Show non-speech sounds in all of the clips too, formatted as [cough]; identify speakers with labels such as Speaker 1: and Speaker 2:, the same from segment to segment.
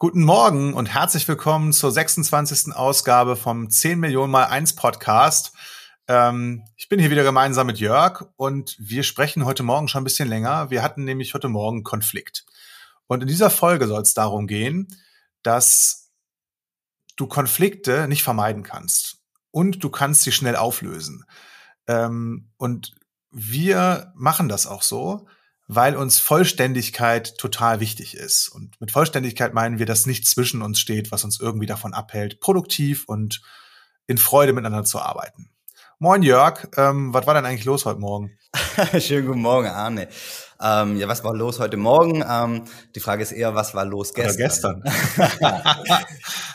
Speaker 1: Guten Morgen und herzlich willkommen zur 26. Ausgabe vom 10 Millionen mal 1 Podcast. Ähm, ich bin hier wieder gemeinsam mit Jörg und wir sprechen heute Morgen schon ein bisschen länger. Wir hatten nämlich heute Morgen Konflikt. Und in dieser Folge soll es darum gehen, dass du Konflikte nicht vermeiden kannst und du kannst sie schnell auflösen. Ähm, und wir machen das auch so weil uns Vollständigkeit total wichtig ist. Und mit Vollständigkeit meinen wir, dass nichts zwischen uns steht, was uns irgendwie davon abhält, produktiv und in Freude miteinander zu arbeiten. Moin Jörg, ähm, was war denn eigentlich los heute Morgen? [laughs]
Speaker 2: Schönen guten Morgen, Arne. Ähm, ja, was war los heute Morgen? Ähm, die Frage ist eher, was war los gestern?
Speaker 1: Oder gestern.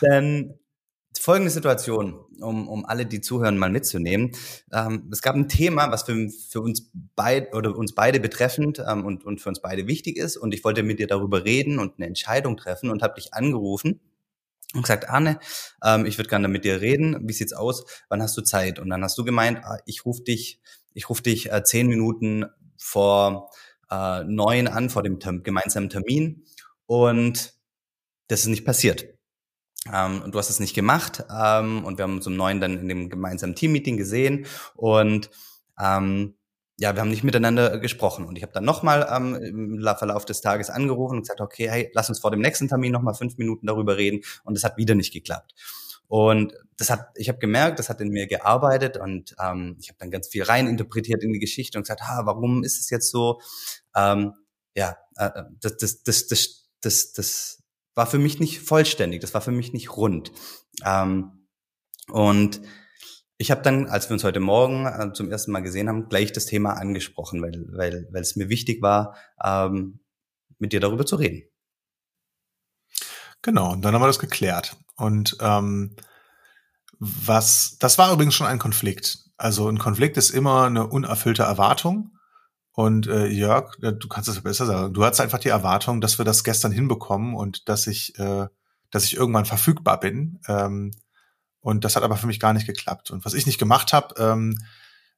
Speaker 1: [laughs]
Speaker 2: Denn folgende Situation, um, um alle, die zuhören, mal mitzunehmen. Ähm, es gab ein Thema, was für, für uns beide oder uns beide betreffend ähm, und, und für uns beide wichtig ist. Und ich wollte mit dir darüber reden und eine Entscheidung treffen und habe dich angerufen und gesagt, Arne, ähm, ich würde gerne mit dir reden. Wie sieht's aus? Wann hast du Zeit? Und dann hast du gemeint, ah, ich rufe dich, ich rufe dich äh, zehn Minuten vor äh, neun an, vor dem gemeinsamen Termin. Und das ist nicht passiert. Ähm, und du hast es nicht gemacht. Ähm, und wir haben uns um neun dann in dem gemeinsamen Teammeeting gesehen. Und ähm, ja, wir haben nicht miteinander gesprochen. Und ich habe dann nochmal ähm, im Verlauf des Tages angerufen und gesagt, okay, hey, lass uns vor dem nächsten Termin nochmal fünf Minuten darüber reden. Und es hat wieder nicht geklappt. Und das hat, ich habe gemerkt, das hat in mir gearbeitet und ähm, ich habe dann ganz viel reininterpretiert in die Geschichte und gesagt, ha, warum ist es jetzt so? Ähm, ja, äh, das, das, das, das, das, das war für mich nicht vollständig, das war für mich nicht rund. Ähm, und ich habe dann, als wir uns heute Morgen äh, zum ersten Mal gesehen haben, gleich das Thema angesprochen, weil, weil, weil es mir wichtig war, ähm, mit dir darüber zu reden.
Speaker 1: Genau, und dann haben wir das geklärt. Und ähm, was, das war übrigens schon ein Konflikt. Also ein Konflikt ist immer eine unerfüllte Erwartung. Und äh, Jörg, du kannst es besser sagen. Du hattest einfach die Erwartung, dass wir das gestern hinbekommen und dass ich, äh, dass ich irgendwann verfügbar bin. Ähm, und das hat aber für mich gar nicht geklappt. Und was ich nicht gemacht habe, ähm,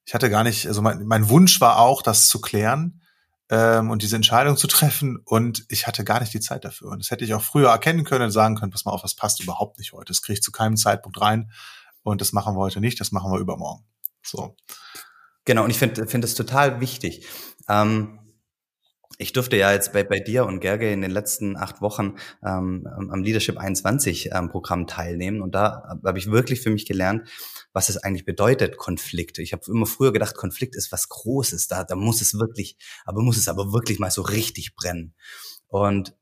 Speaker 1: ich hatte gar nicht, also mein, mein Wunsch war auch, das zu klären ähm, und diese Entscheidung zu treffen. Und ich hatte gar nicht die Zeit dafür. Und das hätte ich auch früher erkennen können und sagen können, pass mal auf, das passt überhaupt nicht heute. Das kriege ich zu keinem Zeitpunkt rein. Und das machen wir heute nicht, das machen wir übermorgen. So.
Speaker 2: Genau, und ich finde finde es total wichtig. Ähm, ich durfte ja jetzt bei, bei dir und Gerge in den letzten acht Wochen ähm, am Leadership 21 ähm, Programm teilnehmen und da habe ich wirklich für mich gelernt, was es eigentlich bedeutet, Konflikt. Ich habe immer früher gedacht, Konflikt ist was Großes, da, da muss es wirklich, aber muss es aber wirklich mal so richtig brennen. Und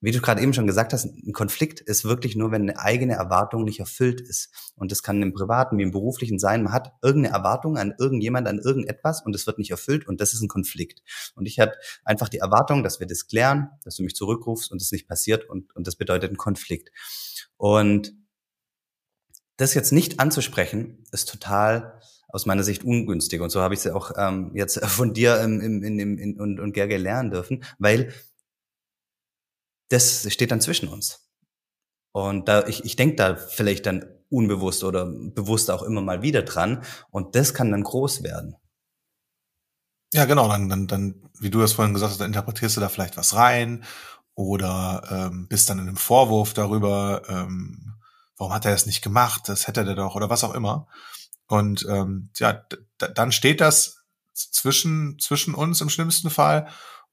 Speaker 2: wie du gerade eben schon gesagt hast, ein Konflikt ist wirklich nur, wenn eine eigene Erwartung nicht erfüllt ist. Und das kann im privaten wie im beruflichen sein. Man hat irgendeine Erwartung an irgendjemand, an irgendetwas und es wird nicht erfüllt und das ist ein Konflikt. Und ich habe einfach die Erwartung, dass wir das klären, dass du mich zurückrufst und es nicht passiert und, und das bedeutet ein Konflikt. Und das jetzt nicht anzusprechen, ist total aus meiner Sicht ungünstig. Und so habe ich es ja auch ähm, jetzt [laughs] von dir im, im, in, in, in, und, und Gerge lernen dürfen, weil das steht dann zwischen uns. Und da, ich, ich denke da vielleicht dann unbewusst oder bewusst auch immer mal wieder dran. Und das kann dann groß werden.
Speaker 1: Ja, genau. Dann, dann, dann, wie du das vorhin gesagt hast, dann interpretierst du da vielleicht was rein oder ähm, bist dann in einem Vorwurf darüber, ähm, warum hat er das nicht gemacht, das hätte er doch oder was auch immer. Und ähm, ja, dann steht das zwischen, zwischen uns im schlimmsten Fall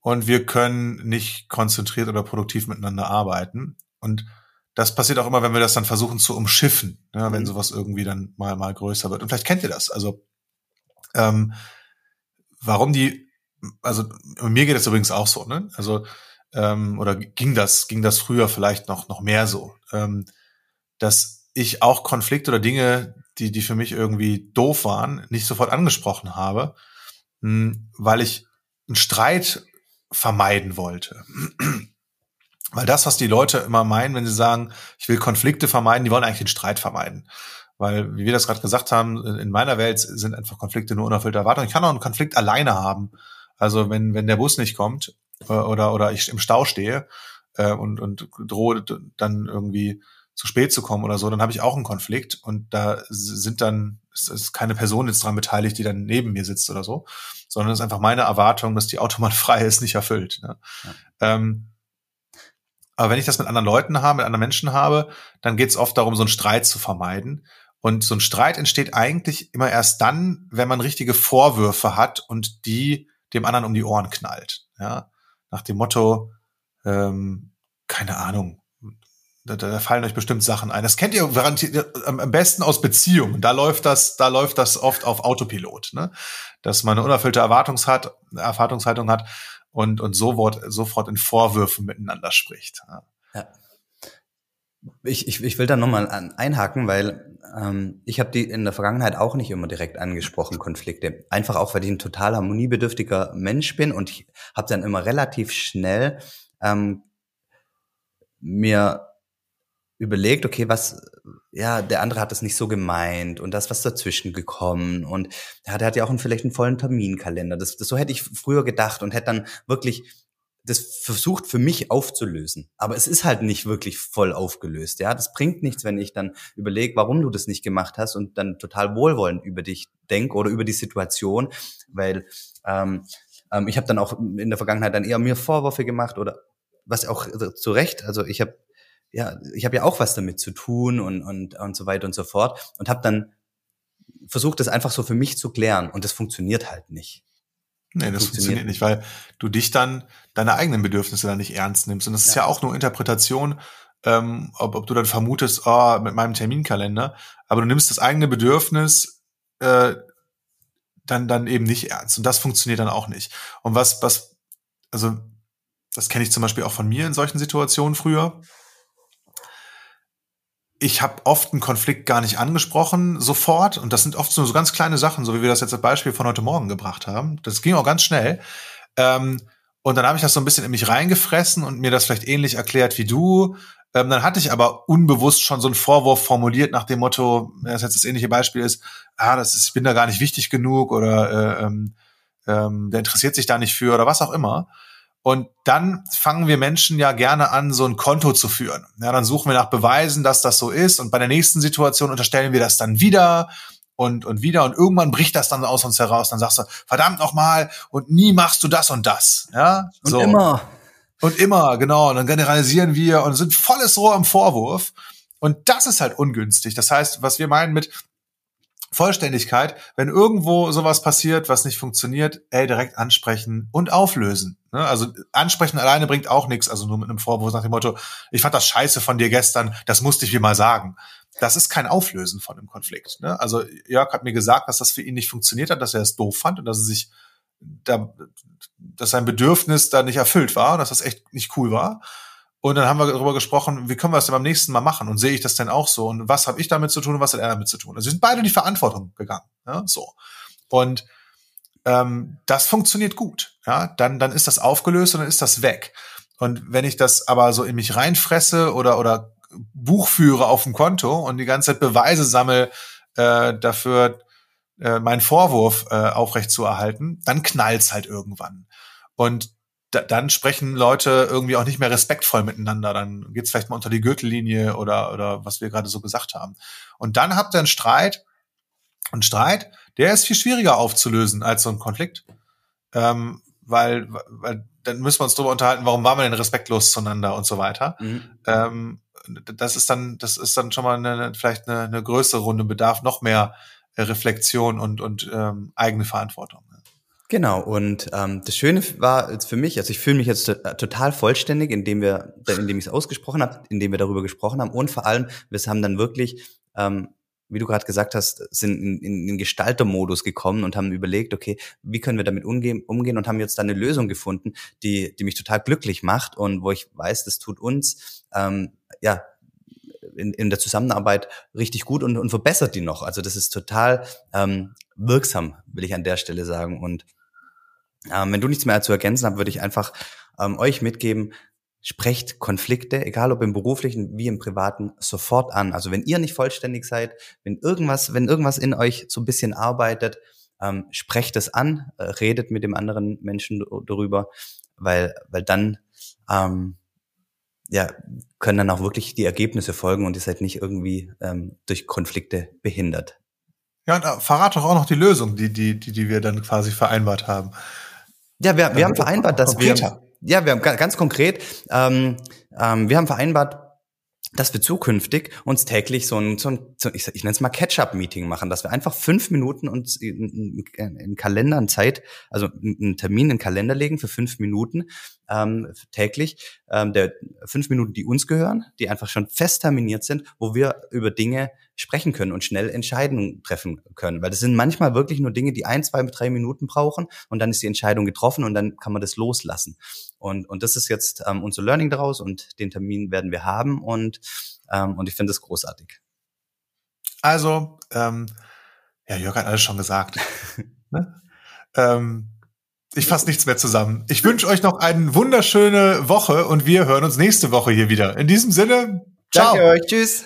Speaker 1: und wir können nicht konzentriert oder produktiv miteinander arbeiten. Und das passiert auch immer, wenn wir das dann versuchen zu umschiffen, ne, wenn mhm. sowas irgendwie dann mal, mal größer wird. Und vielleicht kennt ihr das. Also, ähm, warum die, also mir geht es übrigens auch so, ne? Also, ähm, oder ging das, ging das früher vielleicht noch, noch mehr so, ähm, dass ich auch Konflikte oder Dinge, die, die für mich irgendwie doof waren, nicht sofort angesprochen habe, mh, hm, weil ich einen Streit vermeiden wollte. Weil das, was die Leute immer meinen, wenn sie sagen, ich will Konflikte vermeiden, die wollen eigentlich den Streit vermeiden. Weil, wie wir das gerade gesagt haben, in meiner Welt sind einfach Konflikte nur unerfüllte Erwartungen. Ich kann auch einen Konflikt alleine haben. Also wenn, wenn der Bus nicht kommt äh, oder, oder ich im Stau stehe äh, und, und drohe dann irgendwie zu spät zu kommen oder so, dann habe ich auch einen Konflikt und da sind dann, es ist keine Person jetzt dran beteiligt, die dann neben mir sitzt oder so, sondern es ist einfach meine Erwartung, dass die [laughs] Autobahn frei ist, nicht erfüllt. Ne? Ja. Ähm, Aber wenn ich das mit anderen Leuten habe, mit anderen Menschen habe, dann geht es oft darum, so einen Streit zu vermeiden. Und so ein Streit entsteht eigentlich immer erst dann, wenn man richtige Vorwürfe hat und die dem anderen um die Ohren knallt. Ja, nach dem Motto, ähm, keine Ahnung, da, da fallen euch bestimmt Sachen ein. Das kennt ihr am besten aus Beziehungen. Da läuft das, da läuft das oft auf Autopilot, ne? Dass man eine unerfüllte Erwartungs hat, Erwartungshaltung hat und, und sofort, sofort in Vorwürfen miteinander spricht. Ja.
Speaker 2: Ich, ich, ich will da nochmal einhaken, weil ähm, ich habe die in der Vergangenheit auch nicht immer direkt angesprochen, Konflikte. Einfach auch, weil ich ein total harmoniebedürftiger Mensch bin und ich habe dann immer relativ schnell ähm, mir überlegt, okay, was, ja, der andere hat das nicht so gemeint und das was dazwischen gekommen und ja, der hat ja auch einen, vielleicht einen vollen Terminkalender. Das, das so hätte ich früher gedacht und hätte dann wirklich das versucht für mich aufzulösen. Aber es ist halt nicht wirklich voll aufgelöst. Ja, das bringt nichts, wenn ich dann überlege, warum du das nicht gemacht hast und dann total wohlwollend über dich denk oder über die Situation, weil ähm, ähm, ich habe dann auch in der Vergangenheit dann eher mir Vorwürfe gemacht oder was auch zu Recht. Also ich habe ja, ich habe ja auch was damit zu tun und, und, und so weiter und so fort und habe dann versucht, das einfach so für mich zu klären und das funktioniert halt nicht.
Speaker 1: Nee, das funktioniert, funktioniert nicht, weil du dich dann, deine eigenen Bedürfnisse dann nicht ernst nimmst. Und das ist ja, ja auch nur Interpretation, ähm, ob, ob du dann vermutest, oh, mit meinem Terminkalender, aber du nimmst das eigene Bedürfnis äh, dann, dann eben nicht ernst. Und das funktioniert dann auch nicht. Und was, was, also das kenne ich zum Beispiel auch von mir in solchen Situationen früher ich habe oft einen Konflikt gar nicht angesprochen sofort und das sind oft so, so ganz kleine Sachen, so wie wir das jetzt als Beispiel von heute Morgen gebracht haben. Das ging auch ganz schnell. Ähm, und dann habe ich das so ein bisschen in mich reingefressen und mir das vielleicht ähnlich erklärt wie du. Ähm, dann hatte ich aber unbewusst schon so einen Vorwurf formuliert nach dem Motto, das jetzt das ähnliche Beispiel ist, ah, das ist, ich bin da gar nicht wichtig genug oder äh, ähm, ähm, der interessiert sich da nicht für oder was auch immer. Und dann fangen wir Menschen ja gerne an, so ein Konto zu führen. Ja, dann suchen wir nach Beweisen, dass das so ist. Und bei der nächsten Situation unterstellen wir das dann wieder und, und wieder. Und irgendwann bricht das dann aus uns heraus. Dann sagst du, verdammt nochmal, und nie machst du das und das. Ja,
Speaker 2: und so. immer.
Speaker 1: Und immer, genau. Und dann generalisieren wir und sind volles Rohr im Vorwurf. Und das ist halt ungünstig. Das heißt, was wir meinen mit, Vollständigkeit, wenn irgendwo sowas passiert, was nicht funktioniert, ey, direkt ansprechen und auflösen. Ne? Also ansprechen alleine bringt auch nichts, also nur mit einem Vorwurf nach dem Motto, ich fand das scheiße von dir gestern, das musste ich mir mal sagen. Das ist kein Auflösen von einem Konflikt. Ne? Also Jörg hat mir gesagt, dass das für ihn nicht funktioniert hat, dass er es doof fand und dass er sich da, dass sein Bedürfnis da nicht erfüllt war und dass das echt nicht cool war. Und dann haben wir darüber gesprochen, wie können wir das denn beim nächsten Mal machen? Und sehe ich das denn auch so? Und was habe ich damit zu tun und was hat er damit zu tun? Also wir sind beide in die Verantwortung gegangen. Ja, so. Und ähm, das funktioniert gut. Ja, dann, dann ist das aufgelöst und dann ist das weg. Und wenn ich das aber so in mich reinfresse oder, oder Buch führe auf dem Konto und die ganze Zeit Beweise sammle äh, dafür, äh, meinen Vorwurf äh, aufrecht zu erhalten, dann knallt's halt irgendwann. Und da, dann sprechen Leute irgendwie auch nicht mehr respektvoll miteinander. Dann geht's vielleicht mal unter die Gürtellinie oder, oder was wir gerade so gesagt haben. Und dann habt ihr einen Streit. Und Streit, der ist viel schwieriger aufzulösen als so ein Konflikt. Ähm, weil, weil dann müssen wir uns darüber unterhalten, warum waren wir denn respektlos zueinander und so weiter. Mhm. Ähm, das ist dann, das ist dann schon mal eine, vielleicht eine, eine größere Runde, bedarf noch mehr Reflexion und, und ähm, eigene Verantwortung.
Speaker 2: Genau, und ähm, das Schöne war jetzt für mich, also ich fühle mich jetzt total vollständig, indem wir, indem ich es ausgesprochen habe, indem wir darüber gesprochen haben und vor allem, wir haben dann wirklich, ähm, wie du gerade gesagt hast, sind in, in, in Gestaltermodus gekommen und haben überlegt, okay, wie können wir damit umgehen, umgehen und haben jetzt dann eine Lösung gefunden, die, die mich total glücklich macht und wo ich weiß, das tut uns ähm, ja in, in der Zusammenarbeit richtig gut und, und verbessert die noch. Also das ist total ähm, wirksam, will ich an der Stelle sagen. Und ähm, wenn du nichts mehr zu ergänzen hast, würde ich einfach ähm, euch mitgeben, sprecht Konflikte, egal ob im beruflichen wie im privaten, sofort an. Also wenn ihr nicht vollständig seid, wenn irgendwas, wenn irgendwas in euch so ein bisschen arbeitet, ähm, sprecht es an, äh, redet mit dem anderen Menschen darüber, weil, weil dann ähm, ja, können dann auch wirklich die Ergebnisse folgen und ihr seid nicht irgendwie ähm, durch Konflikte behindert.
Speaker 1: Ja, und äh, verrat doch auch noch die Lösung, die, die, die, die wir dann quasi vereinbart haben.
Speaker 2: Ja, wir, wir haben vereinbart, dass wir, ja, wir haben ganz konkret, ähm, ähm, wir haben vereinbart, dass wir zukünftig uns täglich so ein, so ein ich, ich nenne es mal Catch-up-Meeting machen, dass wir einfach fünf Minuten uns in, in, in Kalender in Zeit, also einen Termin in den Kalender legen für fünf Minuten ähm, täglich, ähm, der fünf Minuten, die uns gehören, die einfach schon fest terminiert sind, wo wir über Dinge sprechen können und schnell Entscheidungen treffen können. Weil das sind manchmal wirklich nur Dinge, die ein, zwei, drei Minuten brauchen und dann ist die Entscheidung getroffen und dann kann man das loslassen. Und, und das ist jetzt ähm, unser Learning daraus und den Termin werden wir haben und, ähm, und ich finde es großartig.
Speaker 1: Also, ähm, ja, Jörg hat alles schon gesagt. [laughs] ne? ähm, ich fasse nichts mehr zusammen. Ich wünsche euch noch eine wunderschöne Woche und wir hören uns nächste Woche hier wieder. In diesem Sinne, ciao.
Speaker 2: Danke euch. Tschüss.